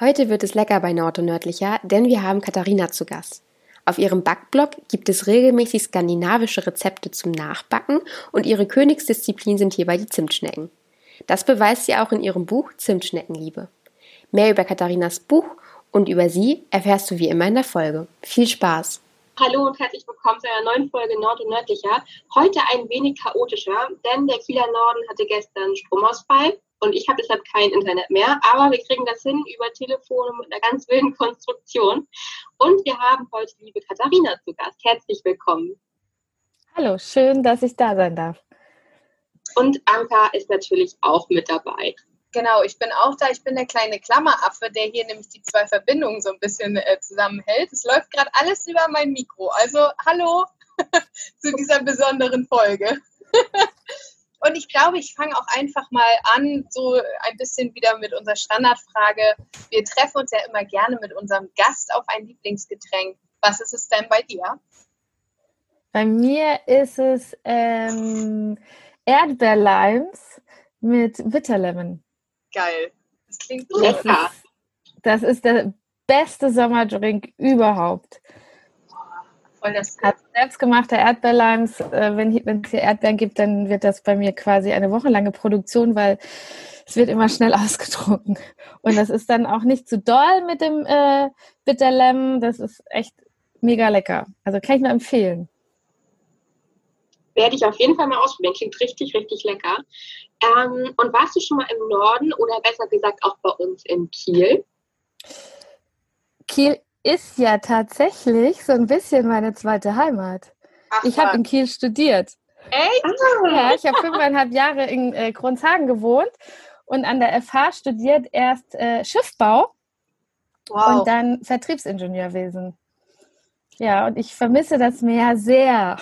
Heute wird es lecker bei Nord und Nördlicher, denn wir haben Katharina zu Gast. Auf ihrem Backblog gibt es regelmäßig skandinavische Rezepte zum Nachbacken und ihre Königsdisziplin sind hierbei die Zimtschnecken. Das beweist sie auch in ihrem Buch Zimtschneckenliebe. Mehr über Katharinas Buch und über sie erfährst du wie immer in der Folge. Viel Spaß! Hallo und herzlich willkommen zu einer neuen Folge Nord und Nördlicher. Heute ein wenig chaotischer, denn der Kieler Norden hatte gestern Stromausfall und ich habe deshalb kein Internet mehr, aber wir kriegen das hin über Telefone mit einer ganz wilden Konstruktion. Und wir haben heute die liebe Katharina zu Gast. Herzlich willkommen. Hallo, schön, dass ich da sein darf. Und Anka ist natürlich auch mit dabei. Genau, ich bin auch da. Ich bin der kleine Klammeraffe, der hier nämlich die zwei Verbindungen so ein bisschen äh, zusammenhält. Es läuft gerade alles über mein Mikro. Also hallo zu dieser besonderen Folge. Und ich glaube, ich fange auch einfach mal an, so ein bisschen wieder mit unserer Standardfrage. Wir treffen uns ja immer gerne mit unserem Gast auf ein Lieblingsgetränk. Was ist es denn bei dir? Bei mir ist es ähm, Erdbeerlimes mit Bitterlemon. Geil. Das klingt lecker. Das ist, das ist der beste Sommerdrink überhaupt. Voll das Hat selbstgemachte Erdbeerlimes. Äh, wenn es hier Erdbeeren gibt, dann wird das bei mir quasi eine wochenlange Produktion, weil es wird immer schnell ausgetrunken. Und das ist dann auch nicht zu doll mit dem äh, Bitterlemon. Das ist echt mega lecker. Also kann ich nur empfehlen. Werde ich auf jeden Fall mal ausprobieren. Klingt richtig, richtig lecker. Ähm, und warst du schon mal im Norden oder besser gesagt auch bei uns in Kiel? Kiel ist ja tatsächlich so ein bisschen meine zweite Heimat. Ach, ich habe in Kiel studiert. Echt? Ja, ich habe fünfeinhalb Jahre in äh, Grundshagen gewohnt und an der FH studiert erst äh, Schiffbau wow. und dann Vertriebsingenieurwesen. Ja, und ich vermisse das Meer sehr.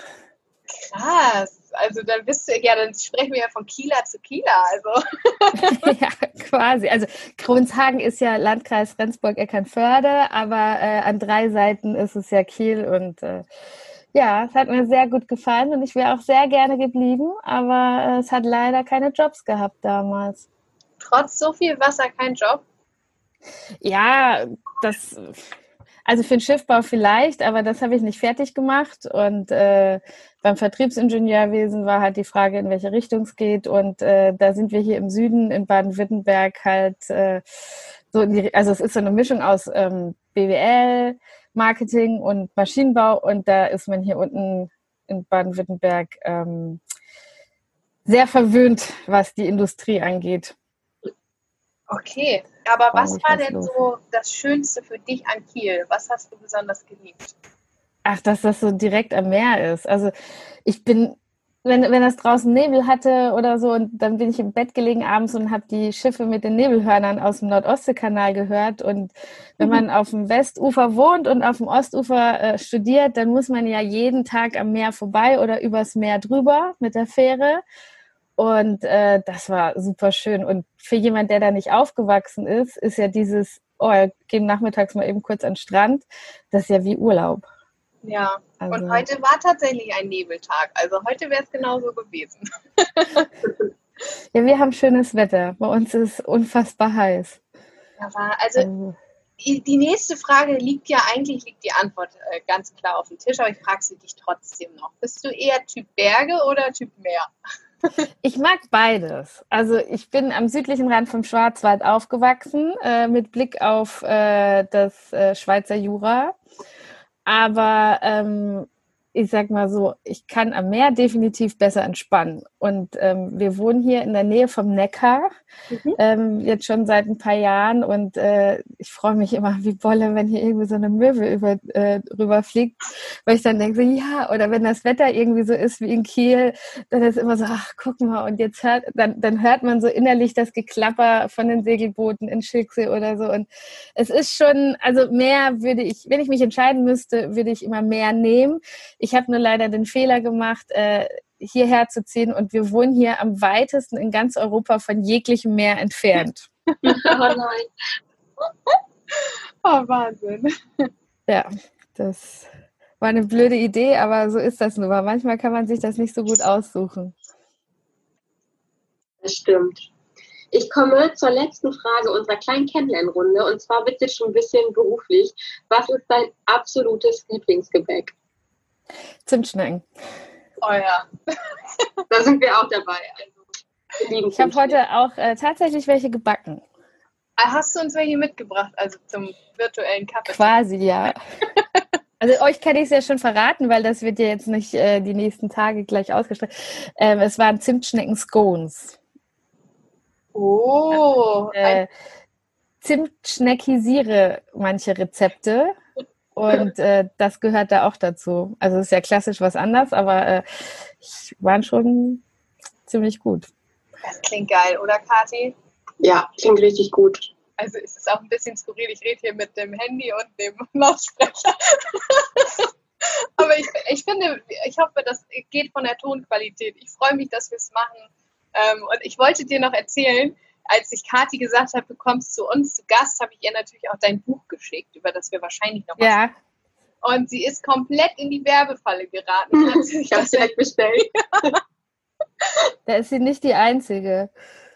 Krass. Also dann bist du, ja, dann sprechen wir ja von Kieler zu Kieler. Also. ja, quasi. Also Kronshagen ist ja Landkreis Rendsburg-Eckernförde, aber äh, an drei Seiten ist es ja Kiel und äh, ja, es hat mir sehr gut gefallen und ich wäre auch sehr gerne geblieben, aber äh, es hat leider keine Jobs gehabt damals. Trotz so viel Wasser kein Job? Ja, das also für den Schiffbau vielleicht, aber das habe ich nicht fertig gemacht. Und äh, beim Vertriebsingenieurwesen war halt die Frage, in welche Richtung es geht. Und äh, da sind wir hier im Süden in Baden-Württemberg halt äh, so, die, also es ist so eine Mischung aus ähm, BWL, Marketing und Maschinenbau. Und da ist man hier unten in Baden-Württemberg ähm, sehr verwöhnt, was die Industrie angeht. Okay, aber was war denn so das Schönste für dich an Kiel? Was hast du besonders geliebt? Ach, dass das so direkt am Meer ist. Also ich bin, wenn, wenn das draußen Nebel hatte oder so, und dann bin ich im Bett gelegen abends und habe die Schiffe mit den Nebelhörnern aus dem Nordostseekanal gehört. Und wenn man auf dem Westufer wohnt und auf dem Ostufer äh, studiert, dann muss man ja jeden Tag am Meer vorbei oder übers Meer drüber mit der Fähre. Und äh, das war super schön. Und für jemand, der da nicht aufgewachsen ist, ist ja dieses, oh, gehen nachmittags mal eben kurz an den Strand, das ist ja wie Urlaub. Ja, also, und heute war tatsächlich ein Nebeltag. Also heute wäre es genauso gewesen. ja, wir haben schönes Wetter. Bei uns ist unfassbar heiß. Ja, also, also die nächste Frage liegt ja eigentlich, liegt die Antwort äh, ganz klar auf dem Tisch, aber ich frage sie dich trotzdem noch. Bist du eher Typ Berge oder Typ Meer? Ich mag beides. Also ich bin am südlichen Rand vom Schwarzwald aufgewachsen, äh, mit Blick auf äh, das äh, Schweizer Jura. Aber ähm, ich sag mal so, ich kann am Meer definitiv besser entspannen. Und ähm, wir wohnen hier in der Nähe vom Neckar, mhm. ähm, jetzt schon seit ein paar Jahren. Und äh, ich freue mich immer wie Bolle, wenn hier irgendwie so eine Möwe über, äh, rüberfliegt, weil ich dann denke, so, ja, oder wenn das Wetter irgendwie so ist wie in Kiel, dann ist immer so, ach, guck mal, und jetzt hört, dann, dann hört man so innerlich das Geklapper von den Segelbooten in Schilksee oder so. Und es ist schon, also mehr würde ich, wenn ich mich entscheiden müsste, würde ich immer mehr nehmen. Ich habe nur leider den Fehler gemacht, äh, hierher zu ziehen und wir wohnen hier am weitesten in ganz Europa von jeglichem Meer entfernt. oh nein. oh, Wahnsinn. Ja, das war eine blöde Idee, aber so ist das nun mal. Manchmal kann man sich das nicht so gut aussuchen. Das stimmt. Ich komme zur letzten Frage unserer kleinen Kennenlernrunde und zwar wird es schon ein bisschen beruflich. Was ist dein absolutes Lieblingsgebäck? Zimtschnecken. Oh ja. Da sind wir auch dabei. Also, Ich habe heute auch äh, tatsächlich welche gebacken. Ah, Hast du uns welche mitgebracht, also zum virtuellen Kaffee? Quasi, ja. Also euch kann ich es ja schon verraten, weil das wird ja jetzt nicht äh, die nächsten Tage gleich ausgestrahlt. Ähm, es waren Zimtschnecken-Scones. Oh, ein, Äh, Zimtschneckisiere manche Rezepte und äh, das gehört da auch dazu. Also es ist ja klassisch was anderes, aber äh, ich- waren schon ziemlich gut. das klingt geil, oder Kathi? Ja, klingt richtig gut. Also es ist auch ein bisschen skurril. Ich rede hier mit dem Handy und dem Lautsprecher. Aber ich, ich finde, ich hoffe, das geht von der Tonqualität. Ich freue mich, dass wir es machen. Ähm, und ich wollte dir noch erzählen, als ich Kathi gesagt habe, du kommst zu uns zu Gast, habe ich ihr natürlich auch dein Buch geschickt, über das wir wahrscheinlich noch was Ja, Und sie ist komplett in die Werbefalle geraten. Hat sich Ich habe direkt bestellt. da ist sie nicht die Einzige.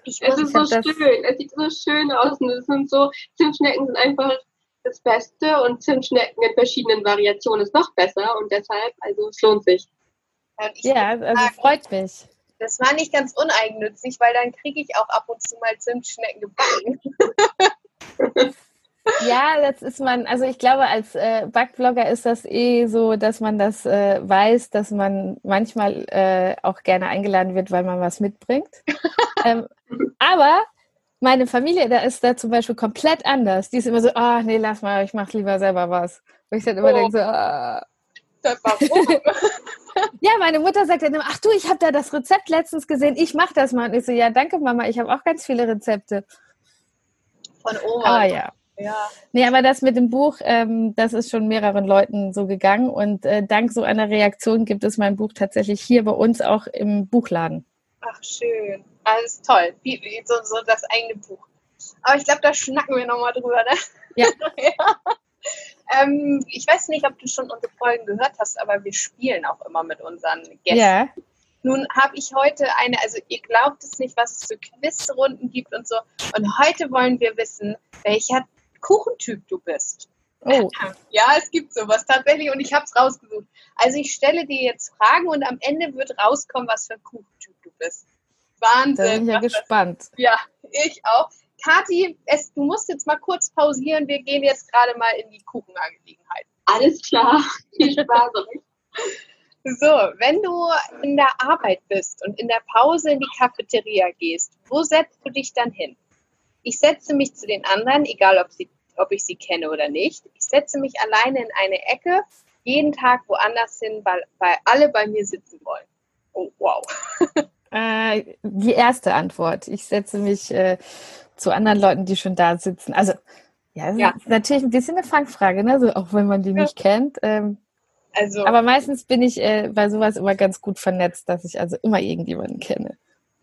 ich Es muss, ist so schön. Es sieht so schön aus. Und es sind so, Zimtschnecken sind einfach das Beste und Zimtschnecken in verschiedenen Variationen ist noch besser und deshalb, also es lohnt sich. Ja, also freut mich. Das war nicht ganz uneigennützig, weil dann kriege ich auch ab und zu mal Zimtschnecken gebacken. Ja, das ist man, also ich glaube, als äh, Backblogger ist das eh so, dass man das äh, weiß, dass man manchmal äh, auch gerne eingeladen wird, weil man was mitbringt. ähm, aber meine Familie, da ist da zum Beispiel komplett anders. Die ist immer so, ah, nee, lass mal, ich mach lieber selber was. Wo ich dann immer Oh. denke so, ah. Das Warum? Ja, meine Mutter sagt dann immer, ach du, ich habe da das Rezept letztens gesehen, ich mach das mal. Und ich so, ja, danke Mama, ich habe auch ganz viele Rezepte. Von Oma. Aber ja. ja. Nee, aber das mit dem Buch, ähm, das ist schon mehreren Leuten so gegangen und äh, dank so einer Reaktion gibt es mein Buch tatsächlich hier bei uns auch im Buchladen. Ach, schön. Alles toll. Wie, wie so, so das eigene Buch. Aber ich glaube, da schnacken wir nochmal drüber, ne? Ja. ja. Ähm, ich weiß nicht, ob du schon unsere Folgen gehört hast, aber wir spielen auch immer mit unseren Gästen. Ja, Nun habe ich heute eine, also ihr glaubt es nicht, was es für Quizrunden gibt und so. Und heute wollen wir wissen, welcher Kuchentyp du bist. oh, Ja, es gibt sowas tatsächlich und ich habe es rausgesucht. Also ich stelle dir jetzt Fragen und am Ende wird rauskommen, was für ein Kuchentyp du bist. da bin Wahnsinn. ich ja das- gespannt. ja, ich auch. Kathi, es, du musst jetzt mal kurz pausieren. Wir gehen jetzt gerade mal in die Kuchenangelegenheit. Alles klar. Viel Spaß euch. So, wenn du in der Arbeit bist und in der Pause in die Cafeteria gehst, wo setzt du dich dann hin? Ich setze mich zu den anderen, egal ob, sie, ob ich sie kenne oder nicht. Ich setze mich alleine in eine Ecke, jeden Tag woanders hin, weil, weil alle bei mir sitzen wollen. Oh, wow. Äh, die erste Antwort. Ich setze mich äh, zu anderen Leuten, die schon da sitzen. Also, ja, das Ja. ist natürlich ein bisschen eine Fangfrage, ne? so, auch wenn man die Ja. nicht kennt. Ähm, Also, aber meistens bin ich äh, bei sowas immer ganz gut vernetzt, dass ich also immer irgendjemanden kenne.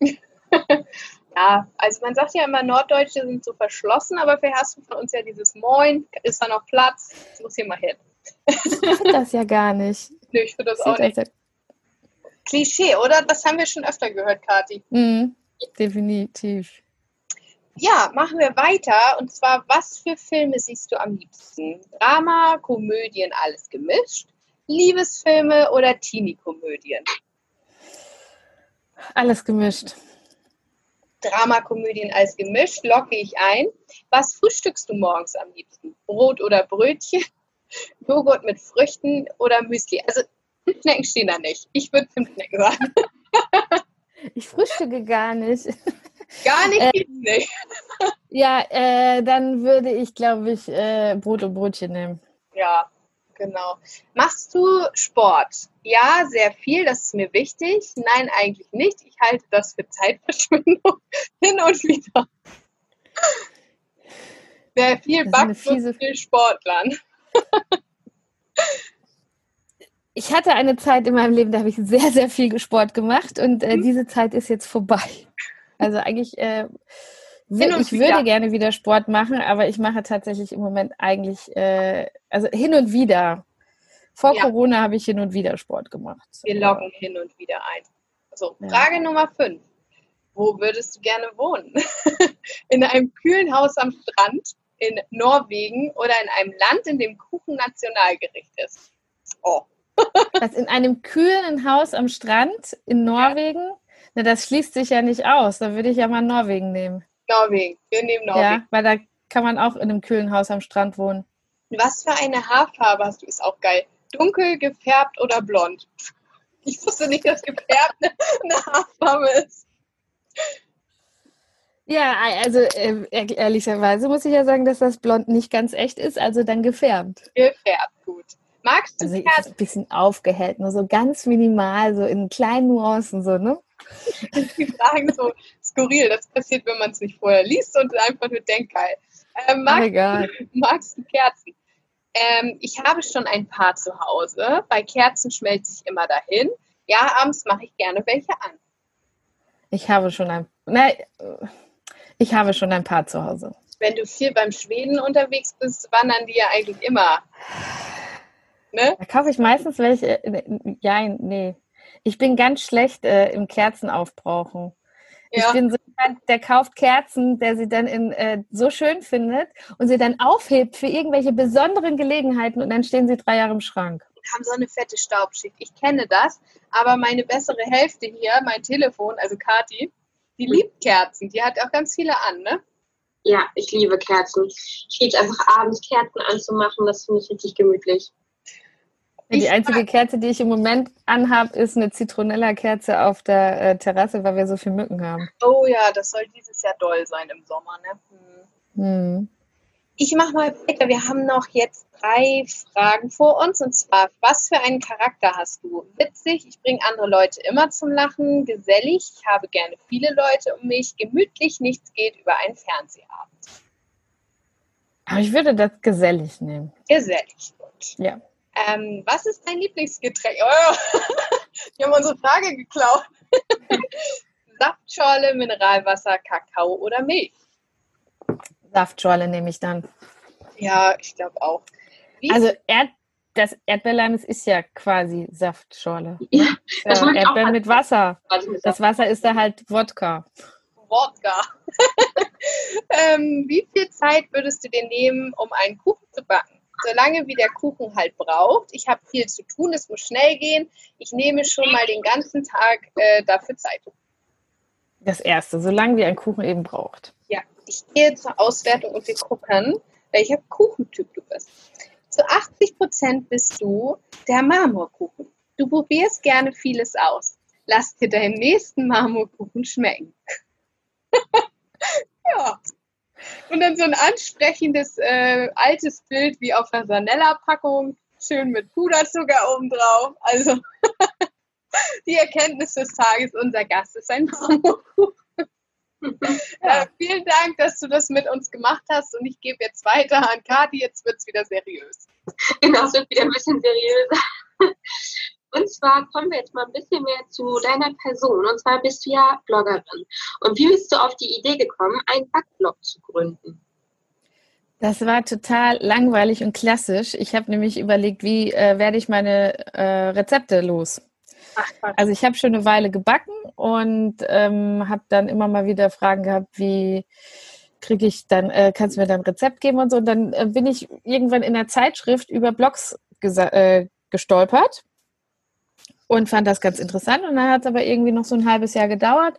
ja, also man sagt ja immer, Norddeutsche sind so verschlossen, aber vielleicht hast du von uns ja dieses Moin, ist da noch Platz? Ich muss hier mal hin. Ich finde das ja gar nicht. Nö, ich finde das Ich auch nicht. das ja, Klischee, oder? Das haben wir schon öfter gehört, Kathi. Mhm, definitiv. Ja, machen wir weiter. Und zwar, was für Filme siehst du am liebsten? Drama, Komödien, alles gemischt? Liebesfilme oder Teenie-Komödien? Alles gemischt. Drama-Komödien, alles gemischt, locke ich ein. Was frühstückst du morgens am liebsten? Brot oder Brötchen? Joghurt mit Früchten oder Müsli? Also, Zimtschnecken stehen da nicht. Ich würde Zimtschnecken sagen. Ich frühstücke gar nicht. Gar nicht, Äh, nicht. Ja, äh, dann würde ich, glaube ich, äh, Brot und Brötchen nehmen. Ja, genau. Machst du Sport? Ja, sehr viel, das ist mir wichtig. Nein, eigentlich nicht. Ich halte das für Zeitverschwendung. Hin und wieder. Sehr viel Backen und viel Sportlern. Ich hatte eine Zeit in meinem Leben, da habe ich sehr, sehr viel Sport gemacht und äh, diese Zeit ist jetzt vorbei. Also eigentlich, äh, wi- Hin und ich wieder. würde gerne wieder Sport machen, aber ich mache tatsächlich im Moment eigentlich, äh, also hin und wieder. Vor Ja. Corona habe ich hin und wieder Sport gemacht. Wir loggen hin und wieder ein. So, Ja. Frage Nummer 5. Wo würdest du gerne wohnen? in einem kühlen Haus am Strand in Norwegen oder in einem Land, in dem Kuchen Nationalgericht ist? Oh. Was in einem kühlen Haus am Strand in Norwegen? Ja. Na, das schließt sich ja nicht aus. Da würde ich ja mal Norwegen nehmen. Norwegen, wir nehmen Norwegen. Ja, weil da kann man auch in einem kühlen Haus am Strand wohnen. Was für eine Haarfarbe hast du? Ist auch geil. Dunkel, gefärbt oder blond? Ich wusste nicht, dass gefärbt eine Haarfarbe ist. Ja, also äh, ehrlicherweise muss ich ja sagen, dass das Blond nicht ganz echt ist, also dann gefärbt. Gefärbt, gut. Magst du also Kerzen? ein bisschen aufgehellt, nur so ganz minimal, so in kleinen Nuancen, so, ne? Die Fragen so skurril, das passiert, wenn man es nicht vorher liest und einfach nur denkt, geil. Ähm, magst, oh magst du Kerzen? Ähm, ich habe schon ein paar zu Hause. Bei Kerzen schmelze ich immer dahin. Ja, abends mache ich gerne welche an. Ich habe schon ein, nein, ich habe schon ein paar zu Hause. Wenn du viel beim Schweden unterwegs bist, wandern die ja eigentlich immer. Ne? Da kaufe ich meistens welche. Ja, nee. Ich bin ganz schlecht äh, im Kerzenaufbrauchen. Ja. Ich bin so jemand, der kauft Kerzen, der sie dann in, äh, so schön findet und sie dann aufhebt für irgendwelche besonderen Gelegenheiten und dann stehen sie drei Jahre im Schrank. Und haben so eine fette Staubschicht. Ich kenne das, aber meine bessere Hälfte hier, mein Telefon, also Kati, die liebt Kerzen. Die hat auch ganz viele an, ne? Ja, ich liebe Kerzen. Ich liebe es einfach abends Kerzen anzumachen, das finde ich richtig gemütlich. Die einzige Kerze, die ich im Moment anhabe, ist eine Zitronella-Kerze auf der äh, Terrasse, weil wir so viel Mücken haben. Oh ja, das soll dieses Jahr doll sein im Sommer, ne? Hm. Hm. Ich mache mal weiter. Wir haben noch jetzt drei Fragen vor uns. Und zwar, was für einen Charakter hast du? Witzig, ich bringe andere Leute immer zum Lachen. Gesellig, ich habe gerne viele Leute um mich. Gemütlich, nichts geht über einen Fernsehabend. Aber ich würde das gesellig nehmen. Gesellig, gut. Ja. Ähm, was ist dein Lieblingsgetränk? Oh, wir haben unsere Frage geklaut. Saftschorle, Mineralwasser, Kakao oder Milch? Saftschorle nehme ich dann. Ja, ich glaube auch. Wie also Erd das Erdbeerleim ist ja quasi Saftschorle. Ja, äh, Erdbeeren mit Wasser. Das Wasser ist da halt Wodka. Wodka. ähm, wie viel Zeit würdest du dir nehmen, um einen Kuchen zu backen? Solange wie der Kuchen halt braucht. Ich habe viel zu tun, es muss schnell gehen. Ich nehme schon mal den ganzen Tag äh, dafür Zeit. Das erste, solange wie ein Kuchen eben braucht. Ja, ich gehe zur Auswertung und wir gucken, welcher Kuchentyp du bist. Zu 80 Prozent bist du der Marmorkuchen. Du probierst gerne vieles aus. Lass dir deinen nächsten Marmorkuchen schmecken. ja, und dann so ein ansprechendes äh, altes Bild wie auf einer Sanella-Packung, schön mit Puderzucker obendrauf. Also die Erkenntnis des Tages, unser Gast ist ein Marmorkuchen. Ja. Äh, vielen Dank, dass du das mit uns gemacht hast und ich gebe jetzt weiter an Kati, jetzt wird es wieder seriös. Genau, es wird wieder ein bisschen seriös. Und zwar kommen wir jetzt mal ein bisschen mehr zu deiner Person. Und zwar bist du ja Bloggerin. Und wie bist du auf die Idee gekommen, einen Backblog zu gründen? Das war total langweilig und klassisch. Ich habe nämlich überlegt, wie äh, werde ich meine äh, Rezepte los? Ach, also ich habe schon eine Weile gebacken und ähm, habe dann immer mal wieder Fragen gehabt, wie kriege ich dann, äh, kannst du mir dann ein Rezept geben und so. Und dann äh, bin ich irgendwann in der Zeitschrift über Blogs äh, gestolpert und fand das ganz interessant. Und dann hat es aber irgendwie noch so ein halbes Jahr gedauert.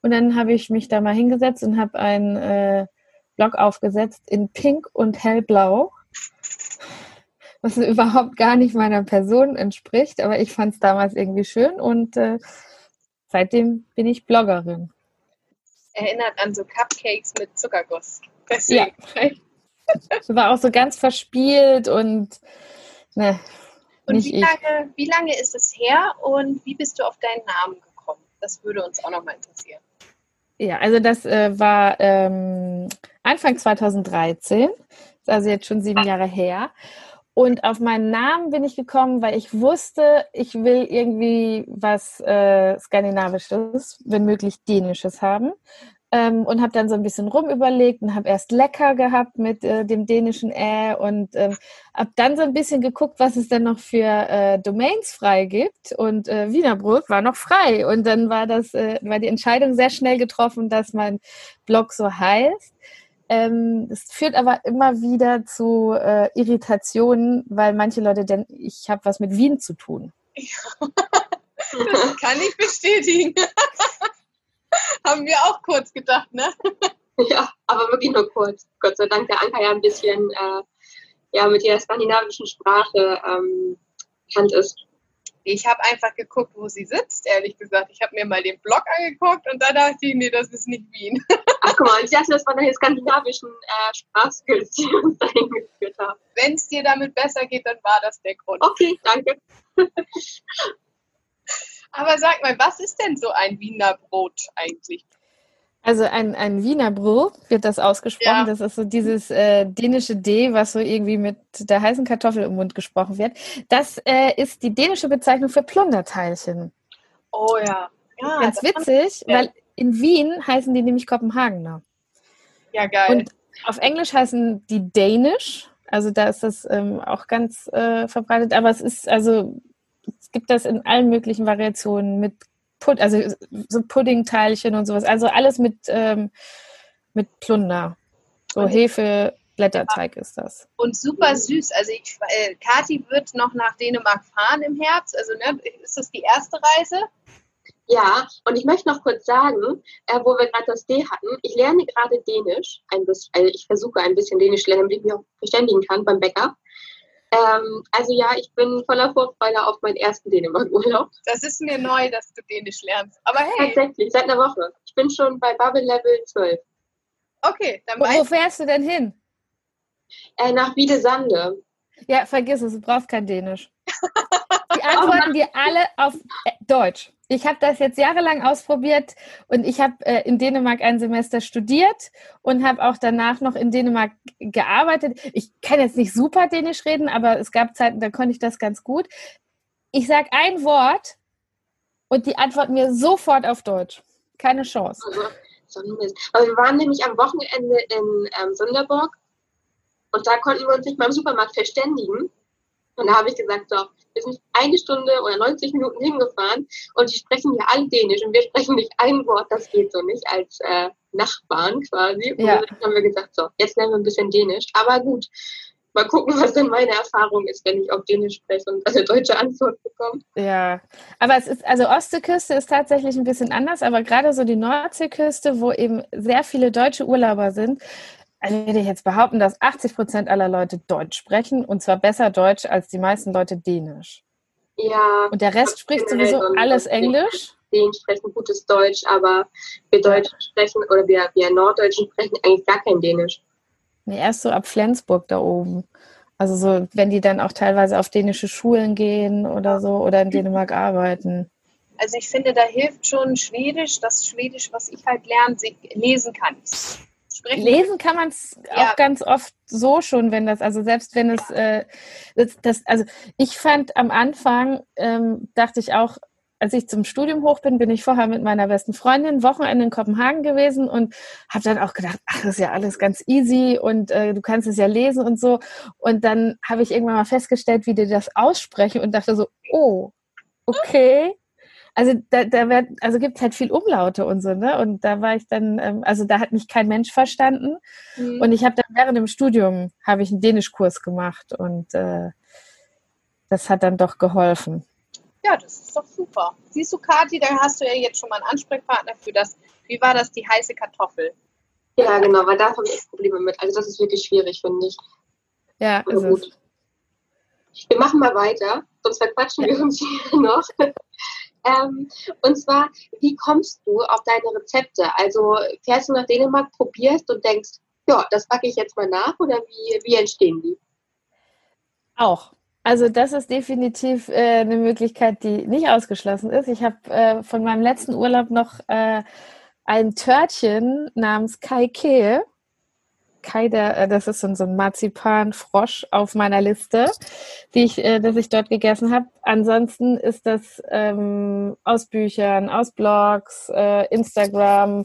Und dann habe ich mich da mal hingesetzt und habe einen äh, Blog aufgesetzt in Pink und Hellblau, was überhaupt gar nicht meiner Person entspricht. Aber ich fand es damals irgendwie schön und äh, seitdem bin ich Bloggerin. Erinnert an so Cupcakes mit Zuckerguss. Deswegen. Ja. War auch so ganz verspielt und ne, und wie lange, wie lange ist es her und wie bist du auf deinen Namen gekommen? Das würde uns auch nochmal interessieren. Ja, also das äh, war ähm, Anfang 2013, ist also jetzt schon sieben Jahre her. Und auf meinen Namen bin ich gekommen, weil ich wusste, ich will irgendwie was äh, Skandinavisches, wenn möglich Dänisches haben. Ähm, und habe dann so ein bisschen rumüberlegt und habe erst lecker gehabt mit äh, dem dänischen Ä und ähm, habe dann so ein bisschen geguckt, was es denn noch für äh, Domains frei gibt und äh, Wienerbrot war noch frei und dann war das äh, war die Entscheidung sehr schnell getroffen, dass mein Blog so heißt. Ähm, es führt aber immer wieder zu äh, Irritationen, weil manche Leute denken, ich habe was mit Wien zu tun. das kann ich bestätigen. Haben wir auch kurz gedacht, ne? Ja, aber wirklich nur kurz. Gott sei Dank der Anker ja ein bisschen äh, ja, mit der skandinavischen Sprache ähm, bekannt ist. Ich habe einfach geguckt, wo sie sitzt, ehrlich gesagt. Ich habe mir mal den Blog angeguckt und da dachte ich, nee, das ist nicht Wien. Ach guck mal, ich dachte, das waren die skandinavischen äh, Sprachskills, die uns da hingeführt haben. Wenn es dir damit besser geht, dann war das der Grund. Okay, danke. Aber sag mal, was ist denn so ein Wiener Brot eigentlich? Also ein, ein Wiener Brot wird das ausgesprochen. Ja. Das ist so dieses äh, dänische D, was so irgendwie mit der heißen Kartoffel im Mund gesprochen wird. Das äh, ist die dänische Bezeichnung für Plunderteilchen. Oh ja. ja Ganz witzig, weil in Wien heißen die nämlich Kopenhagener. Ja, geil. Und auf Englisch heißen die Danish. Also da ist das ähm, auch ganz äh, verbreitet. Aber es ist also es gibt das in allen möglichen Variationen mit Pud also so Puddingteilchen und sowas. Also alles mit, ähm, mit Plunder. So und Hefe, Blätterteig ist das. Und super süß. Also ich, äh, Kati wird noch nach Dänemark fahren im Herbst. Also ne, ist das die erste Reise? Ja, und ich möchte noch kurz sagen, äh, wo wir gerade das D hatten, ich lerne gerade Dänisch, ein bisschen, also ich versuche ein bisschen Dänisch zu lernen, damit ich mich auch verständigen kann beim Bäcker. Ähm, also ja, ich bin voller Vorfreude auf meinen ersten Dänemark-Urlaub. Das ist mir neu, dass du Dänisch lernst. Aber hey. Tatsächlich, seit einer Woche. Ich bin schon bei Bubble Level 12. Okay, dann Wo, wo fährst du denn hin? Äh, nach Wiedesande. Ja, vergiss es, du brauchst kein Dänisch. Die antworten dir alle auf äh, Deutsch. Ich habe das jetzt jahrelang ausprobiert und ich habe äh, in Dänemark ein Semester studiert und habe auch danach noch in Dänemark gearbeitet. Ich kann jetzt nicht super Dänisch reden, aber es gab Zeiten, da konnte ich das ganz gut. Ich sage ein Wort und die antworten mir sofort auf Deutsch. Keine Chance. Aber wir waren nämlich am Wochenende in ähm, Sonderburg und da konnten wir uns nicht mal im Supermarkt verständigen. Und da habe ich gesagt, so, wir sind eine Stunde oder 90 Minuten hingefahren und die sprechen hier alle Dänisch und wir sprechen nicht ein Wort, das geht so nicht als äh, Nachbarn quasi. Ja. Und dann haben wir gesagt, so, jetzt lernen wir ein bisschen Dänisch. Aber gut, mal gucken, was denn meine Erfahrung ist, wenn ich auf Dänisch spreche und eine deutsche Antwort bekomme. Ja, aber es ist, also Ostseeküste ist tatsächlich ein bisschen anders, aber gerade so die Nordseeküste, wo eben sehr viele deutsche Urlauber sind, also würde ich jetzt behaupten, dass 80 Prozent aller Leute Deutsch sprechen und zwar besser Deutsch als die meisten Leute Dänisch. Ja. Und der Rest spricht sowieso alles Englisch. Dänen sprechen gutes Deutsch, aber wir Deutschen sprechen oder wir, wir Norddeutschen sprechen eigentlich gar kein Dänisch. Nee, erst so ab Flensburg da oben. Also so, wenn die dann auch teilweise auf dänische Schulen gehen oder so oder in Dänemark arbeiten. Also ich finde, da hilft schon Schwedisch, das Schwedisch, was ich halt lerne, lesen kann ich sprechen. Lesen kann man es ja. auch ganz oft so schon, wenn das, also selbst wenn es, äh, das, das, also ich fand am Anfang, ähm, dachte ich auch, als ich zum Studium hoch bin, bin ich vorher mit meiner besten Freundin Wochenende in Kopenhagen gewesen und habe dann auch gedacht, ach, das ist ja alles ganz easy und äh, du kannst es ja lesen und so. Und dann habe ich irgendwann mal festgestellt, wie die das aussprechen und dachte so, oh, okay, also da, da wird, also gibt es halt viel Umlaute und so, ne? Und da war ich dann, ähm, also da hat mich kein Mensch verstanden. Mhm. Und ich habe dann während dem Studium habe ich einen Dänischkurs gemacht und äh, das hat dann doch geholfen. Ja, das ist doch super. Siehst du, Kathi, da hast du ja jetzt schon mal einen Ansprechpartner für das. Wie war das, die heiße Kartoffel? Ja, genau, weil da habe ich Probleme mit. Also das ist wirklich schwierig, finde ich. Ja, ist gut. Es. Wir machen mal weiter, sonst verquatschen ja. wir uns hier noch. Ähm, und zwar, wie kommst du auf deine Rezepte? Also fährst du nach Dänemark, probierst und denkst, ja, das packe ich jetzt mal nach oder wie, wie entstehen die? Auch. Also das ist definitiv äh, eine Möglichkeit, die nicht ausgeschlossen ist. Ich habe äh, von meinem letzten Urlaub noch äh, ein Törtchen namens Kai Kehe Kai, der, äh, das ist so ein Marzipan-Frosch auf meiner Liste, die ich, äh, das ich dort gegessen habe. Ansonsten ist das ähm, aus Büchern, aus Blogs, äh, Instagram,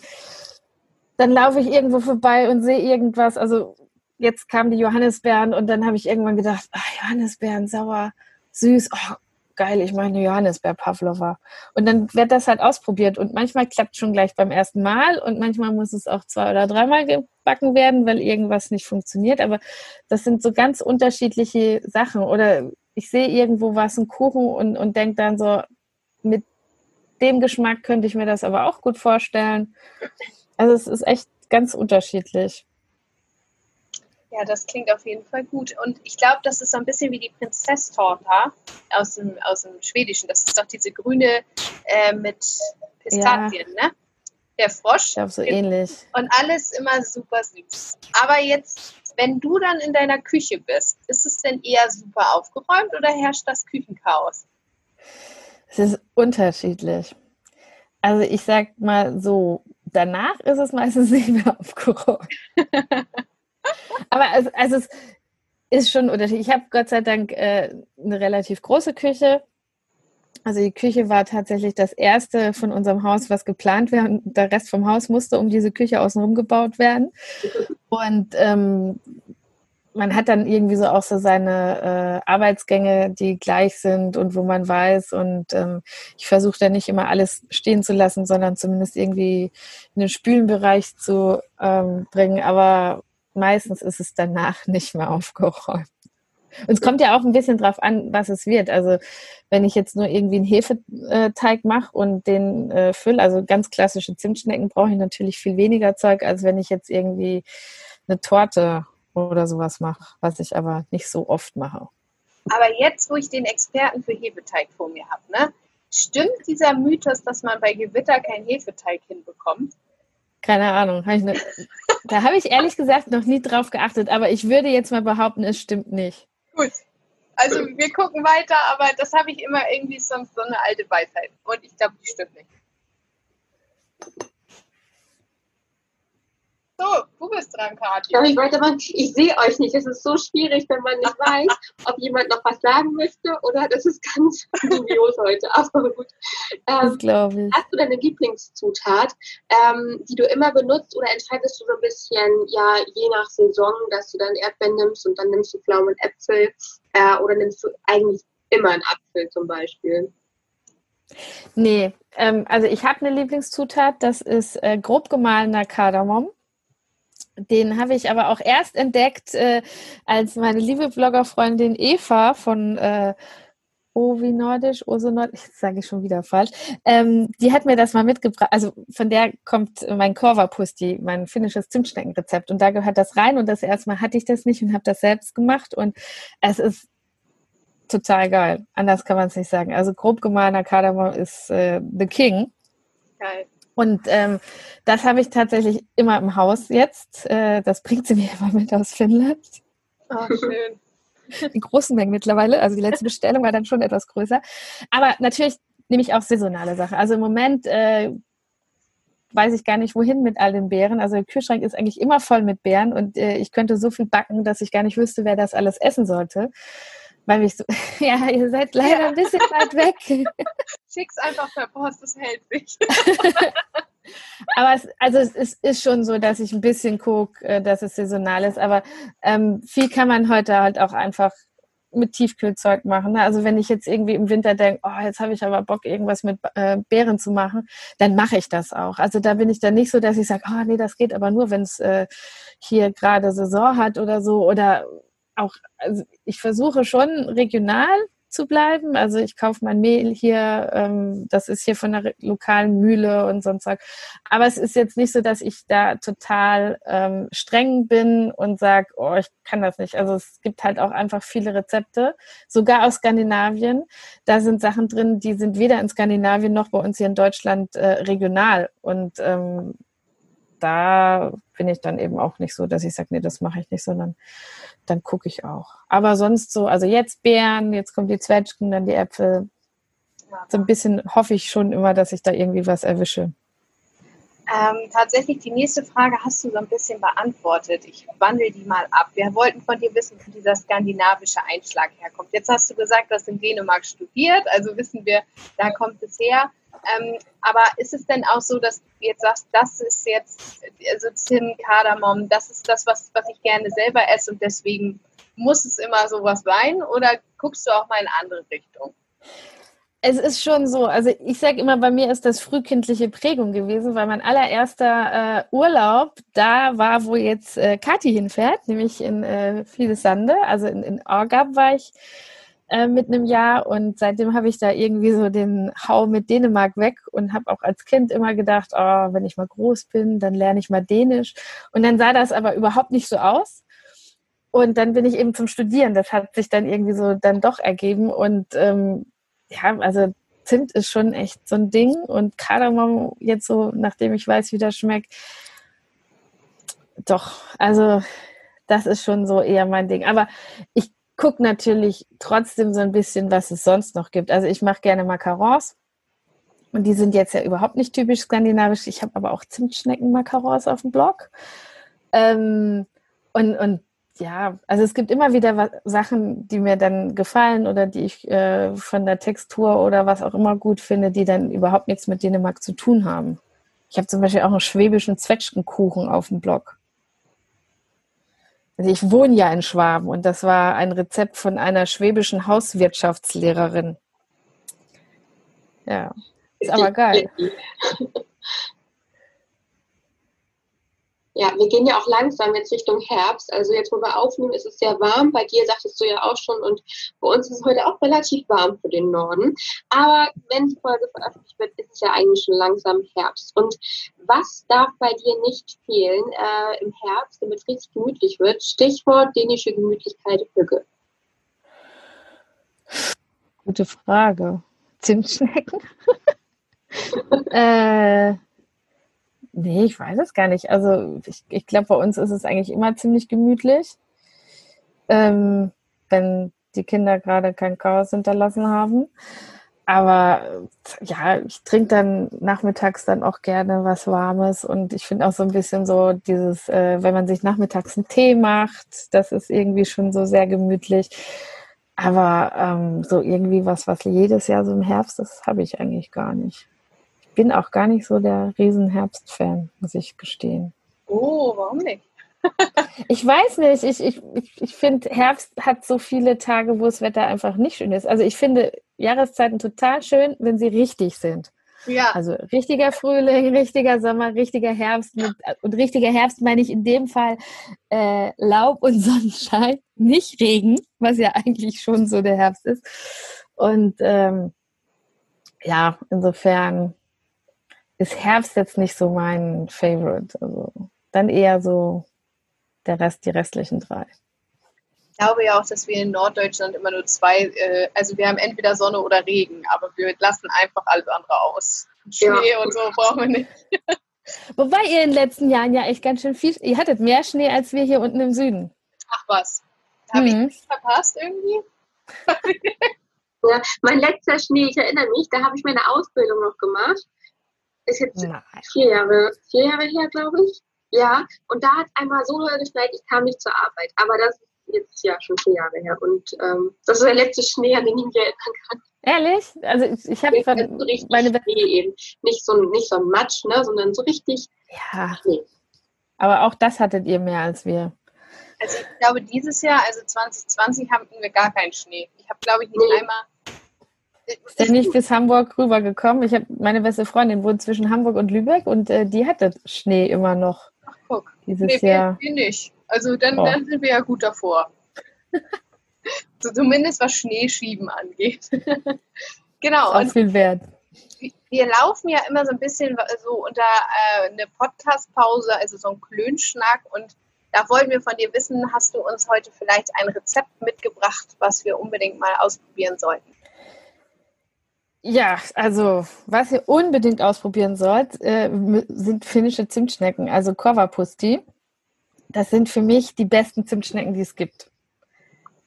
dann laufe ich irgendwo vorbei und sehe irgendwas. Also jetzt kamen die Johannisbeeren und dann habe ich irgendwann gedacht, ach, Johannisbeeren, sauer, süß, oh, geil, ich meine Johannisbeer Pavlova. Und dann wird das halt ausprobiert und manchmal klappt schon gleich beim ersten Mal und manchmal muss es auch zwei oder dreimal gebacken werden, weil irgendwas nicht funktioniert. Aber das sind so ganz unterschiedliche Sachen. Oder ich sehe irgendwo was, einen Kuchen und, und denke dann so, mit dem Geschmack könnte ich mir das aber auch gut vorstellen. Also es ist echt ganz unterschiedlich. Ja, das klingt auf jeden Fall gut. Und ich glaube, das ist so ein bisschen wie die Prinzesstorta aus dem, aus dem Schwedischen. Das ist doch diese grüne äh, mit Pistazien, ja. ne? Der Frosch. Ich glaube, so ähnlich. Und alles immer super süß. Aber jetzt, wenn du dann in deiner Küche bist, ist es denn eher super aufgeräumt oder herrscht das Küchenchaos? Es ist unterschiedlich. Also ich sag mal so, danach ist es meistens nicht mehr aufgeräumt. Aber also, also es ist schon unterschiedlich. Ich habe Gott sei Dank äh, eine relativ große Küche. Also die Küche war tatsächlich das erste von unserem Haus, was geplant wäre. Und der Rest vom Haus musste um diese Küche außenrum gebaut werden. Und ähm, man hat dann irgendwie so auch so seine äh, Arbeitsgänge, die gleich sind und wo man weiß. Und ähm, ich versuche da nicht immer alles stehen zu lassen, sondern zumindest irgendwie in den Spülenbereich zu ähm, bringen. Aber meistens ist es danach nicht mehr aufgeräumt. Und es kommt ja auch ein bisschen drauf an, was es wird. Also wenn ich jetzt nur irgendwie einen Hefeteig mache und den äh, fülle, also ganz klassische Zimtschnecken, brauche ich natürlich viel weniger Zeug, als wenn ich jetzt irgendwie eine Torte oder sowas mache, was ich aber nicht so oft mache. Aber jetzt, wo ich den Experten für Hefeteig vor mir habe, ne, stimmt dieser Mythos, dass man bei Gewitter keinen Hefeteig hinbekommt? Keine Ahnung. Hab ne, da habe ich ehrlich gesagt noch nie drauf geachtet, aber ich würde jetzt mal behaupten, es stimmt nicht. Gut. Also wir gucken weiter, aber das habe ich immer irgendwie sonst so eine alte Weisheit. Und ich glaube, die stimmt nicht. So, du bist dran, Kathi. Ja, ich wollte mal, ich sehe euch nicht. Es ist so schwierig, wenn man nicht weiß, ob jemand noch was sagen möchte oder das ist ganz dubios heute. Aber gut. Ähm, das glaube ich. Hast du deine Lieblingszutat, ähm, die du immer benutzt oder entscheidest du so ein bisschen, ja, je nach Saison, dass du dann Erdbeeren nimmst und dann nimmst du Pflaumen und Äpfel äh, oder nimmst du eigentlich immer einen Apfel zum Beispiel? Nee, ähm, also ich habe eine Lieblingszutat, das ist äh, grob gemahlener Kardamom. Den habe ich aber auch erst entdeckt, äh, als meine liebe Bloggerfreundin Eva von äh, Oh, wie nordisch, oh so nordisch, sage ich schon wieder falsch. Ähm, die hat mir das mal mitgebracht. Also von der kommt mein Korvapusti, mein finnisches Zimtschneckenrezept. Und da gehört das rein. Und das erste Mal hatte ich das nicht und habe das selbst gemacht. Und es ist total geil. Anders kann man es nicht sagen. Also grob gemahlener Kardamom ist äh, the king. Geil. Und ähm, das habe ich tatsächlich immer im Haus jetzt. Äh, das bringt sie mir immer mit aus Finnland. Oh, schön. In großen Mengen mittlerweile. Also die letzte Bestellung war dann schon etwas größer. Aber natürlich nehme ich auch saisonale Sachen. Also im Moment äh, weiß ich gar nicht, wohin mit all den Beeren. Also der Kühlschrank ist eigentlich immer voll mit Beeren und äh, ich könnte so viel backen, dass ich gar nicht wüsste, wer das alles essen sollte weil ich so, ja, ihr seid leider ja. ein bisschen weit weg. Schick's einfach per Post, das hält sich. aber es, also es ist, ist, schon so, dass ich ein bisschen gucke, äh, dass es saisonal ist, aber ähm, viel kann man heute halt auch einfach mit Tiefkühlzeug machen. Ne? Also wenn ich jetzt irgendwie im Winter denke, oh, jetzt habe ich aber Bock, irgendwas mit äh, Beeren zu machen, dann mache ich das auch. Also da bin ich dann nicht so, dass ich sage, oh nee, das geht aber nur, wenn es äh, hier gerade Saison hat oder so. Oder auch, also ich versuche schon regional zu bleiben. Also ich kaufe mein Mehl hier, ähm, das ist hier von der lokalen Mühle und sonst was. Aber es ist jetzt nicht so, dass ich da total ähm, streng bin und sage, oh, ich kann das nicht. Also es gibt halt auch einfach viele Rezepte, sogar aus Skandinavien. Da sind Sachen drin, die sind weder in Skandinavien noch bei uns hier in Deutschland äh, regional. Und ähm, da bin ich dann eben auch nicht so, dass ich sage, nee, das mache ich nicht, sondern dann gucke ich auch. Aber sonst so, also jetzt Beeren, jetzt kommen die Zwetschgen, dann die Äpfel. So ein bisschen hoffe ich schon immer, dass ich da irgendwie was erwische. Ähm, tatsächlich, die nächste Frage hast du so ein bisschen beantwortet. Ich wandle die mal ab. Wir wollten von dir wissen, wo dieser skandinavische Einschlag herkommt. Jetzt hast du gesagt, du hast in Dänemark studiert, also wissen wir, da kommt es her. Ähm, aber ist es denn auch so, dass du jetzt sagst, das ist jetzt, also Zimt, Kardamom, das ist das, was, was ich gerne selber esse und deswegen muss es immer sowas sein? Oder guckst du auch mal in andere Richtung? Es ist schon so, also ich sage immer, bei mir ist das frühkindliche Prägung gewesen, weil mein allererster äh, Urlaub da war, wo jetzt äh, Kathi hinfährt, nämlich in äh, Fiedesande, also in, in Orgab war ich äh, mit einem Jahr und seitdem habe ich da irgendwie so den Hau mit Dänemark weg und habe auch als Kind immer gedacht, oh, wenn ich mal groß bin, dann lerne ich mal Dänisch. Und dann sah das aber überhaupt nicht so aus. Und dann bin ich eben zum Studieren. Das hat sich dann irgendwie so dann doch ergeben. Und ähm, ja, also Zimt ist schon echt so ein Ding. Und Kardamom, jetzt so, nachdem ich weiß, wie das schmeckt, doch, also das ist schon so eher mein Ding. Aber ich gucke natürlich trotzdem so ein bisschen, was es sonst noch gibt. Also ich mache gerne Macarons. Und die sind jetzt ja überhaupt nicht typisch skandinavisch. Ich habe aber auch Zimtschnecken-Macarons auf dem Blog. Ähm, und, und ja, also es gibt immer wieder Sachen, die mir dann gefallen oder die ich äh, von der Textur oder was auch immer gut finde, die dann überhaupt nichts mit Dänemark zu tun haben. Ich habe zum Beispiel auch einen schwäbischen Zwetschgenkuchen auf dem Blog. Also ich wohne ja in Schwaben und das war ein Rezept von einer schwäbischen Hauswirtschaftslehrerin. Ja, ist aber geil. Ja, wir gehen ja auch langsam jetzt Richtung Herbst. Also jetzt, wo wir aufnehmen, ist es sehr warm. Bei dir sagtest du ja auch schon und bei uns ist es heute auch relativ warm für den Norden. Aber wenn die Folge veröffentlicht wird, ist es ja eigentlich schon langsam Herbst. Und was darf bei dir nicht fehlen äh, im Herbst, damit es richtig gemütlich wird? Stichwort dänische Gemütlichkeit Hügge. Gute Frage. Zimtschnecken? äh, Nee, ich weiß es gar nicht. Also ich, ich glaube, bei uns ist es eigentlich immer ziemlich gemütlich, ähm, wenn die Kinder gerade kein Chaos hinterlassen haben. Aber ja, ich trinke dann nachmittags dann auch gerne was Warmes und ich finde auch so ein bisschen so dieses, äh, wenn man sich nachmittags einen Tee macht, das ist irgendwie schon so sehr gemütlich. Aber ähm, so irgendwie was, was jedes Jahr so im Herbst, das habe ich eigentlich gar nicht bin auch gar nicht so der Riesenherbst-Fan, muss ich gestehen. Oh, warum nicht? ich weiß nicht. Ich, ich, ich finde, Herbst hat so viele Tage, wo das Wetter einfach nicht schön ist. Also ich finde Jahreszeiten total schön, wenn sie richtig sind. Ja. Also richtiger Frühling, richtiger Sommer, richtiger Herbst. Mit, und richtiger Herbst meine ich in dem Fall äh, Laub und Sonnenschein, nicht Regen, was ja eigentlich schon so der Herbst ist. Und ähm, ja, insofern ist Herbst jetzt nicht so mein Favorite. Also dann eher so der Rest, die restlichen drei. Ich glaube ja auch, dass wir in Norddeutschland immer nur zwei, äh, also wir haben entweder Sonne oder Regen, aber wir lassen einfach alles andere aus. Schnee ja. und so brauchen wir nicht. Wobei ihr in den letzten Jahren ja echt ganz schön viel, ihr hattet mehr Schnee als wir hier unten im Süden. Ach was, habe mhm. ich nichts verpasst irgendwie? ja, mein letzter Schnee, ich erinnere mich, da habe ich meine Ausbildung noch gemacht ist jetzt Nein. vier Jahre, vier Jahre her, glaube ich. Ja, und da hat einmal so geschneit, ich kam nicht zur Arbeit. Aber das ist jetzt ja schon vier Jahre her. Und ähm, das ist der letzte Schnee, an den ich mich erinnern kann. Ehrlich? Also ich, ich habe von so meine Schnee eben. Nicht so, nicht so ein Matsch, ne, sondern so richtig ja. Schnee. Aber auch das hattet ihr mehr als wir. Also ich glaube, dieses Jahr, also 2020, hatten wir gar keinen Schnee. Ich habe, glaube ich, nicht nee. einmal ist der nicht bis Hamburg rübergekommen? Ich habe meine beste Freundin wohnt zwischen Hamburg und Lübeck und äh, die hatte Schnee immer noch. Ach guck. Dieses nee, Jahr. Wir, wir nicht. Also dann, oh. dann sind wir ja gut davor. so, zumindest was Schneeschieben angeht. genau. Ist auch viel wert. Wir laufen ja immer so ein bisschen so unter äh, eine Podcast-Pause, also so ein Klönschnack und da wollen wir von dir wissen, hast du uns heute vielleicht ein Rezept mitgebracht, was wir unbedingt mal ausprobieren sollten? Ja, also was ihr unbedingt ausprobieren sollt, äh, sind finnische Zimtschnecken, also Korvapusti. Das sind für mich die besten Zimtschnecken, die es gibt.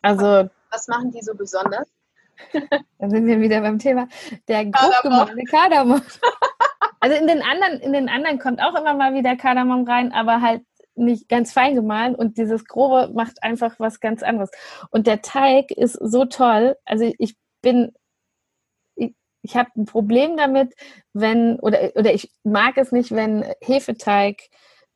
Also was machen die so besonders? Dann sind wir wieder beim Thema der grob Kardamom. Also in den anderen, in den anderen kommt auch immer mal wieder Kardamom rein, aber halt nicht ganz fein gemahlen und dieses grobe macht einfach was ganz anderes. Und der Teig ist so toll. Also ich bin ich habe ein Problem damit, wenn, oder, oder ich mag es nicht, wenn Hefeteig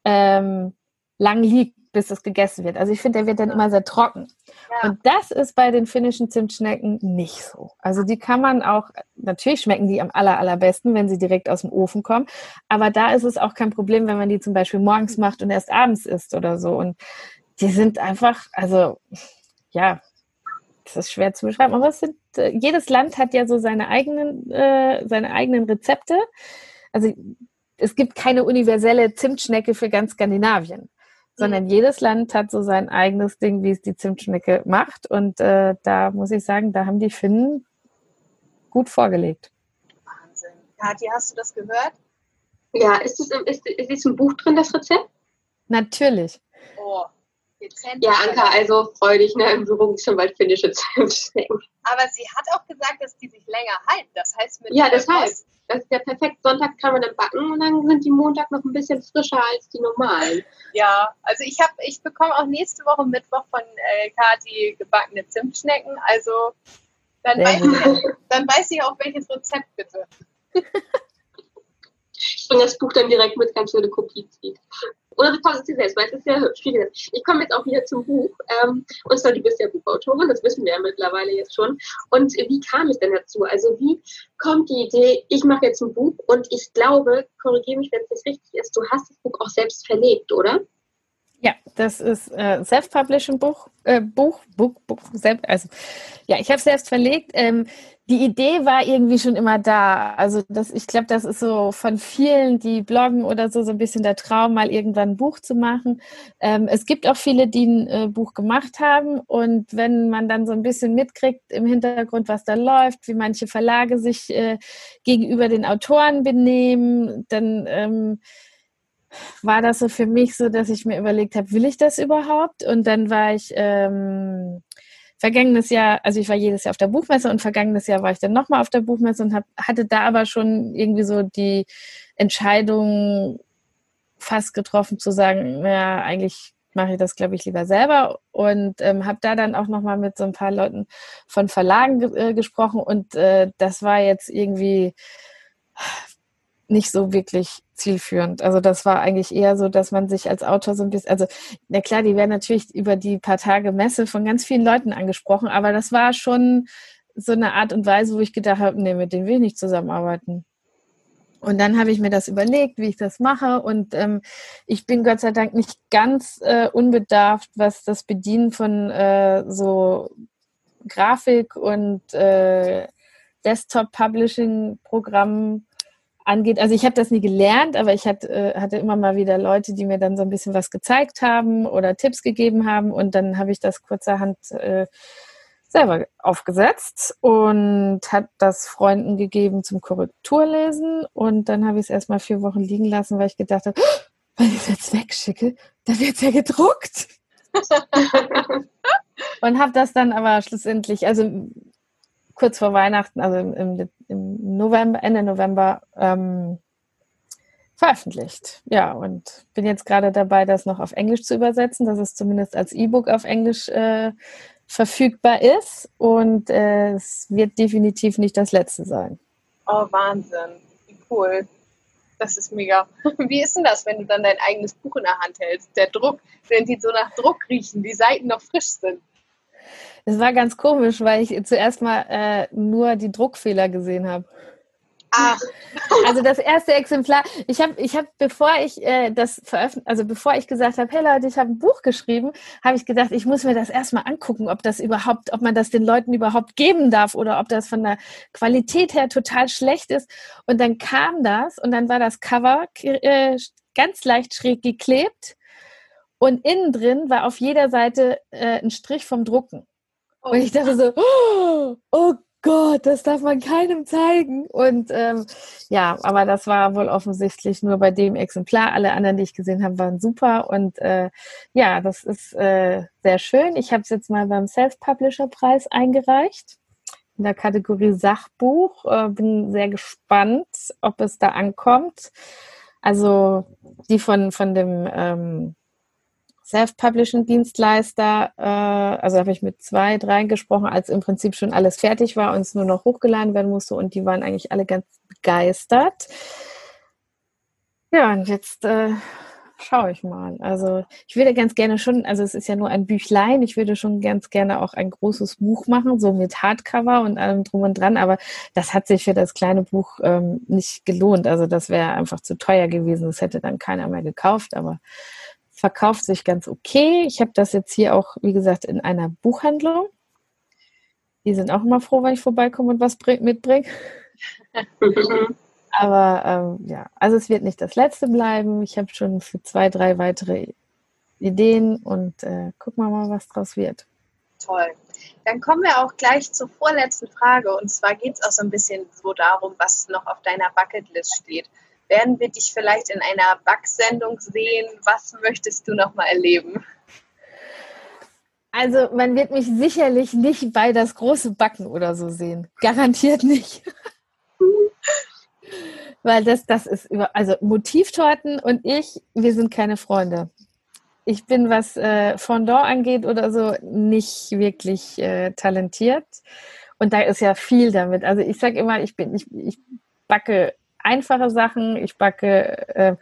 ähm, lang liegt, bis es gegessen wird. Also ich finde, der wird dann immer sehr trocken. Ja. Und das ist bei den finnischen Zimtschnecken nicht so. Also die kann man auch, natürlich schmecken die am aller, allerbesten, wenn sie direkt aus dem Ofen kommen. Aber da ist es auch kein Problem, wenn man die zum Beispiel morgens macht und erst abends isst oder so. Und die sind einfach, also ja, das ist schwer zu beschreiben, aber es sind, äh, jedes Land hat ja so seine eigenen, äh, seine eigenen Rezepte. Also es gibt keine universelle Zimtschnecke für ganz Skandinavien, sondern mhm. jedes Land hat so sein eigenes Ding, wie es die Zimtschnecke macht. Und äh, da muss ich sagen, da haben die Finnen gut vorgelegt. Wahnsinn. Kathi, hast du das gehört? Ja, ist es ist, ist, ist im Buch drin, das Rezept? Natürlich. Oh, ja, Anka, also freu dich, ne? Im Büro gibt schon bald finnische Zimtschnecken. Aber sie hat auch gesagt, dass die sich länger halten. Das heißt, mit Ja, das heißt, das ist ja perfekt. Sonntag kann man dann backen und dann sind die Montag noch ein bisschen frischer als die normalen. Ja, also ich habe, ich bekomme auch nächste Woche Mittwoch von äh, Kati gebackene Zimtschnecken. Also dann weiß, ich, dann weiß ich auch welches Rezept bitte. ich bringe das Buch dann direkt mit, ganz schöne Kopie zieht. Oder du kaufst es dir selbst, weil es ist sehr hübsch. Ich komme jetzt auch wieder zum Buch. Ähm, und zwar, du bist ja Buchautorin, das wissen wir ja mittlerweile jetzt schon. Und wie kam es denn dazu? Also wie kommt die Idee, ich mache jetzt ein Buch und ich glaube, korrigiere mich, wenn es nicht richtig ist, du hast das Buch auch selbst verlegt, oder? Ja, das ist äh, Self-Publishing Buch, äh, Buch, Buch, Buch, selbst, also ja, ich habe es selbst verlegt. Ähm, die Idee war irgendwie schon immer da. Also das, ich glaube, das ist so von vielen, die bloggen oder so, so ein bisschen der Traum, mal irgendwann ein Buch zu machen. Ähm, es gibt auch viele, die ein äh, Buch gemacht haben. Und wenn man dann so ein bisschen mitkriegt im Hintergrund, was da läuft, wie manche Verlage sich äh, gegenüber den Autoren benehmen, dann ähm, war das so für mich so, dass ich mir überlegt habe, will ich das überhaupt? Und dann war ich ähm, vergangenes Jahr, also ich war jedes Jahr auf der Buchmesse und vergangenes Jahr war ich dann nochmal auf der Buchmesse und hab, hatte da aber schon irgendwie so die Entscheidung fast getroffen zu sagen, naja, eigentlich mache ich das, glaube ich, lieber selber und ähm, habe da dann auch nochmal mit so ein paar Leuten von Verlagen ge äh, gesprochen und äh, das war jetzt irgendwie nicht so wirklich zielführend. Also das war eigentlich eher so, dass man sich als Autor so ein bisschen, also na klar, die werden natürlich über die paar Tage Messe von ganz vielen Leuten angesprochen, aber das war schon so eine Art und Weise, wo ich gedacht habe, nee, mit denen will ich nicht zusammenarbeiten. Und dann habe ich mir das überlegt, wie ich das mache. Und ähm, ich bin Gott sei Dank nicht ganz äh, unbedarft, was das Bedienen von äh, so Grafik und äh, Desktop-Publishing-Programmen angeht. Also ich habe das nie gelernt, aber ich hatte, äh, hatte immer mal wieder Leute, die mir dann so ein bisschen was gezeigt haben oder Tipps gegeben haben und dann habe ich das kurzerhand äh, selber aufgesetzt und hat das Freunden gegeben zum Korrekturlesen und dann habe ich es erstmal vier Wochen liegen lassen, weil ich gedacht habe, oh, wenn ich es jetzt wegschicke, dann wird es ja gedruckt. und habe das dann aber schlussendlich, also kurz vor Weihnachten, also im, im November, Ende November ähm, veröffentlicht. Ja, und bin jetzt gerade dabei, das noch auf Englisch zu übersetzen, dass es zumindest als E-Book auf Englisch äh, verfügbar ist. Und äh, es wird definitiv nicht das letzte sein. Oh, Wahnsinn. Wie cool. Das ist mega. Wie ist denn das, wenn du dann dein eigenes Buch in der Hand hältst? Der Druck, wenn die so nach Druck riechen, die Seiten noch frisch sind. Es war ganz komisch, weil ich zuerst mal äh, nur die Druckfehler gesehen habe. Ach. Also das erste Exemplar, ich habe, ich habe, bevor ich äh, das veröffentlicht, also bevor ich gesagt habe, hey Leute, ich habe ein Buch geschrieben, habe ich gedacht, ich muss mir das erstmal angucken, ob das überhaupt, ob man das den Leuten überhaupt geben darf oder ob das von der Qualität her total schlecht ist. Und dann kam das und dann war das Cover äh, ganz leicht schräg geklebt und innen drin war auf jeder Seite äh, ein Strich vom Drucken. Oh. Und ich dachte so, oh, oh Gott, das darf man keinem zeigen. Und ähm, ja, aber das war wohl offensichtlich nur bei dem Exemplar. Alle anderen, die ich gesehen habe, waren super. Und äh, ja, das ist äh, sehr schön. Ich habe es jetzt mal beim Self-Publisher-Preis eingereicht in der Kategorie Sachbuch. Äh, bin sehr gespannt, ob es da ankommt. Also die von, von dem ähm, Self-Publishing-Dienstleister, äh, also habe ich mit zwei, drei gesprochen, als im Prinzip schon alles fertig war und es nur noch hochgeladen werden musste und die waren eigentlich alle ganz begeistert. Ja, und jetzt äh, schaue ich mal. Also ich würde ganz gerne schon, also es ist ja nur ein Büchlein, ich würde schon ganz gerne auch ein großes Buch machen, so mit Hardcover und allem drum und dran, aber das hat sich für das kleine Buch ähm, nicht gelohnt. Also das wäre einfach zu teuer gewesen, das hätte dann keiner mehr gekauft, aber verkauft sich ganz okay. Ich habe das jetzt hier auch, wie gesagt, in einer Buchhandlung. Die sind auch immer froh, wenn ich vorbeikomme und was mitbringe. Aber ähm, ja, also es wird nicht das letzte bleiben. Ich habe schon für zwei, drei weitere Ideen und äh, gucken wir mal, was draus wird. Toll. Dann kommen wir auch gleich zur vorletzten Frage. Und zwar geht es auch so ein bisschen so darum, was noch auf deiner Bucketlist steht. Werden wir dich vielleicht in einer Backsendung sehen? Was möchtest du noch mal erleben? Also man wird mich sicherlich nicht bei das große Backen oder so sehen. Garantiert nicht. Weil das, das ist über, also Motivtorten und ich, wir sind keine Freunde. Ich bin, was äh, Fondant angeht oder so, nicht wirklich äh, talentiert. Und da ist ja viel damit. Also ich sage immer, ich bin, ich, ich backe einfache Sachen, ich backe äh,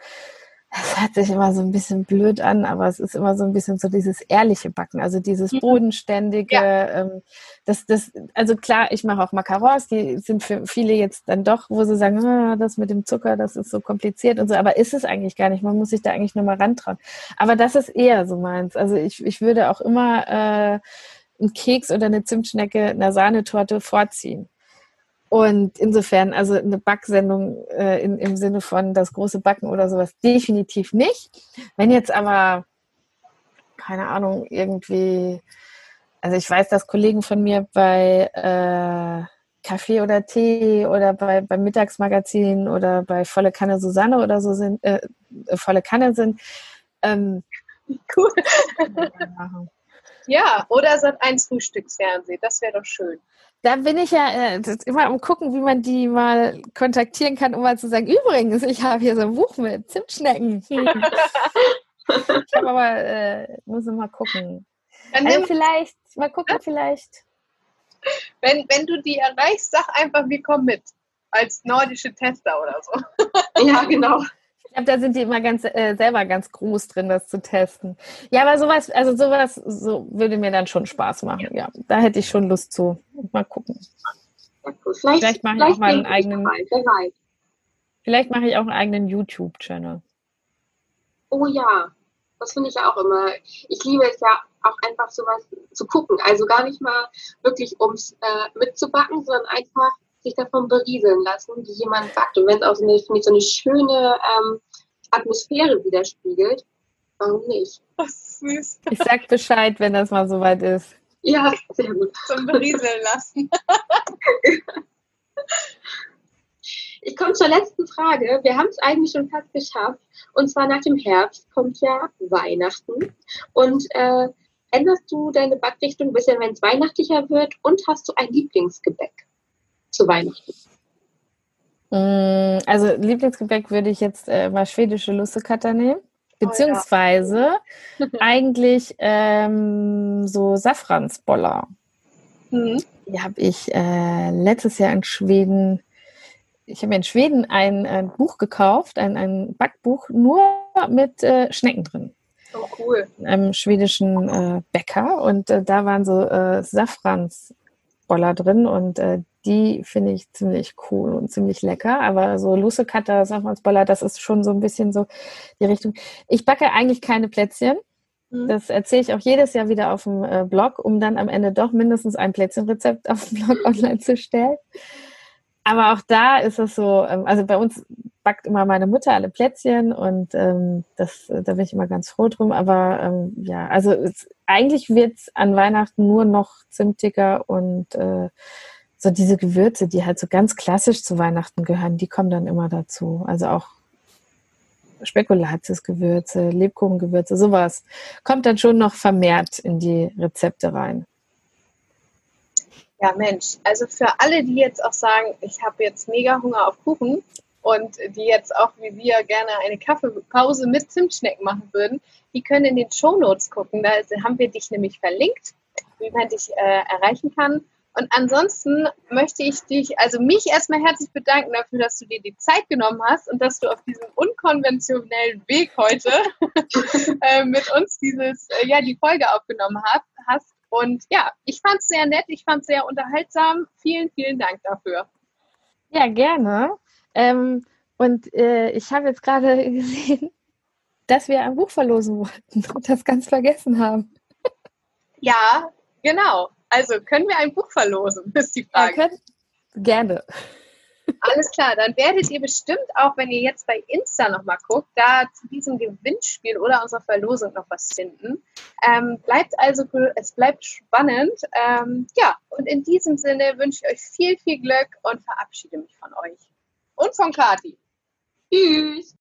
es hört sich immer so ein bisschen blöd an, aber es ist immer so ein bisschen so dieses ehrliche Backen, also dieses mhm. bodenständige. Ja. Ähm, das, das, also klar, ich mache auch Macarons, die sind für viele jetzt dann doch, wo sie sagen, ah, das mit dem Zucker, das ist so kompliziert und so, aber ist es eigentlich gar nicht. Man muss sich da eigentlich nur mal rantrauen. Aber das ist eher so meins. Also ich, ich würde auch immer äh, einen Keks oder eine Zimtschnecke, eine Sahnetorte vorziehen. Und insofern, also eine Backsendung äh, in, im Sinne von das große Backen oder sowas definitiv nicht. Wenn jetzt aber, keine Ahnung, irgendwie, also ich weiß, dass Kollegen von mir bei äh, Kaffee oder Tee oder bei, beim Mittagsmagazin oder bei Volle Kanne Susanne oder so sind, äh, Volle Kanne sind. Ähm, cool. ja, oder Sat 1 Frühstücksfernsehen, das wäre doch schön da bin ich ja äh, immer am gucken, wie man die mal kontaktieren kann, um mal zu sagen, übrigens, ich habe hier so ein Buch mit Zimtschnecken. Ich habe aber, äh, muss mal gucken. Also vielleicht, mal gucken, vielleicht. Wenn, wenn du die erreichst, sag einfach, wir kommen mit. Als nordische Tester oder so. ja, genau glaube, da sind die immer ganz äh, selber ganz groß drin, das zu testen. Ja, aber sowas, also sowas so würde mir dann schon Spaß machen. Ja, da hätte ich schon Lust zu. Mal gucken. Vielleicht, vielleicht mache ich auch mal einen eigenen. Vielleicht mache ich auch einen eigenen YouTube-Channel. Oh ja, das finde ich auch immer. Ich liebe es ja auch einfach sowas zu gucken. Also gar nicht mal wirklich ums äh, mitzubacken, sondern einfach sich davon berieseln lassen, wie jemand backt. Und wenn es auch so eine, so eine schöne ähm, Atmosphäre widerspiegelt, warum nicht? Ach, süß. Ich sag Bescheid, wenn das mal soweit ist. Ja, sehr gut. Zum Berieseln lassen. ich komme zur letzten Frage. Wir haben es eigentlich schon fast geschafft. Und zwar nach dem Herbst kommt ja Weihnachten. Und äh, änderst du deine Backrichtung ein bisschen, wenn es weihnachtlicher wird? Und hast du ein Lieblingsgebäck? Zu Weihnachten? Mm, also Lieblingsgebäck würde ich jetzt äh, mal schwedische Lussekatter nehmen. Beziehungsweise oh, ja. eigentlich ähm, so Safransboller. Mhm. Die habe ich äh, letztes Jahr in Schweden, ich habe mir in Schweden ein, ein, Buch gekauft, ein, ein Backbuch nur mit äh, Schnecken drin. Oh, cool. Einem schwedischen äh, Bäcker und äh, da waren so äh, Safransboller drin und die finde ich ziemlich cool und ziemlich lecker. Aber so Lusse Cutter, Safransboller, das ist schon so ein bisschen so die Richtung. Ich backe eigentlich keine Plätzchen. Mhm. Das erzähle ich auch jedes Jahr wieder auf dem äh, Blog, um dann am Ende doch mindestens ein Plätzchenrezept auf dem Blog online zu stellen. Aber auch da ist es so, ähm, also bei uns backt immer meine Mutter alle Plätzchen und ähm, das, da bin ich immer ganz froh drum. Aber ähm, ja, also es, eigentlich wird es an Weihnachten nur noch zimtiger und äh, so diese Gewürze, die halt so ganz klassisch zu Weihnachten gehören, die kommen dann immer dazu. Also auch Spekulatiusgewürze, Lebkuchengewürze, sowas kommt dann schon noch vermehrt in die Rezepte rein. Ja, Mensch, also für alle, die jetzt auch sagen, ich habe jetzt mega Hunger auf Kuchen, und die jetzt auch wie wir gerne eine Kaffeepause mit Zimtschnecken machen würden, die können in den Shownotes gucken. Da haben wir dich nämlich verlinkt, wie man dich äh, erreichen kann. Und ansonsten möchte ich dich, also mich erstmal herzlich bedanken dafür, dass du dir die Zeit genommen hast und dass du auf diesem unkonventionellen Weg heute äh, mit uns dieses, äh, ja, die Folge aufgenommen hast, hast. Und ja, ich fand es sehr nett, ich fand es sehr unterhaltsam. Vielen, vielen Dank dafür. Ja, gerne. Ähm, und äh, ich habe jetzt gerade gesehen, dass wir ein Buch verlosen wollten und das ganz vergessen haben. Ja, genau. Also können wir ein Buch verlosen, ist die Frage. Ja, gerne. Alles klar, dann werdet ihr bestimmt auch, wenn ihr jetzt bei Insta nochmal guckt, da zu diesem Gewinnspiel oder unserer Verlosung noch was finden. Ähm, bleibt also, es bleibt spannend. Ähm, ja, und in diesem Sinne wünsche ich euch viel, viel Glück und verabschiede mich von euch. Und von Kati. Tschüss.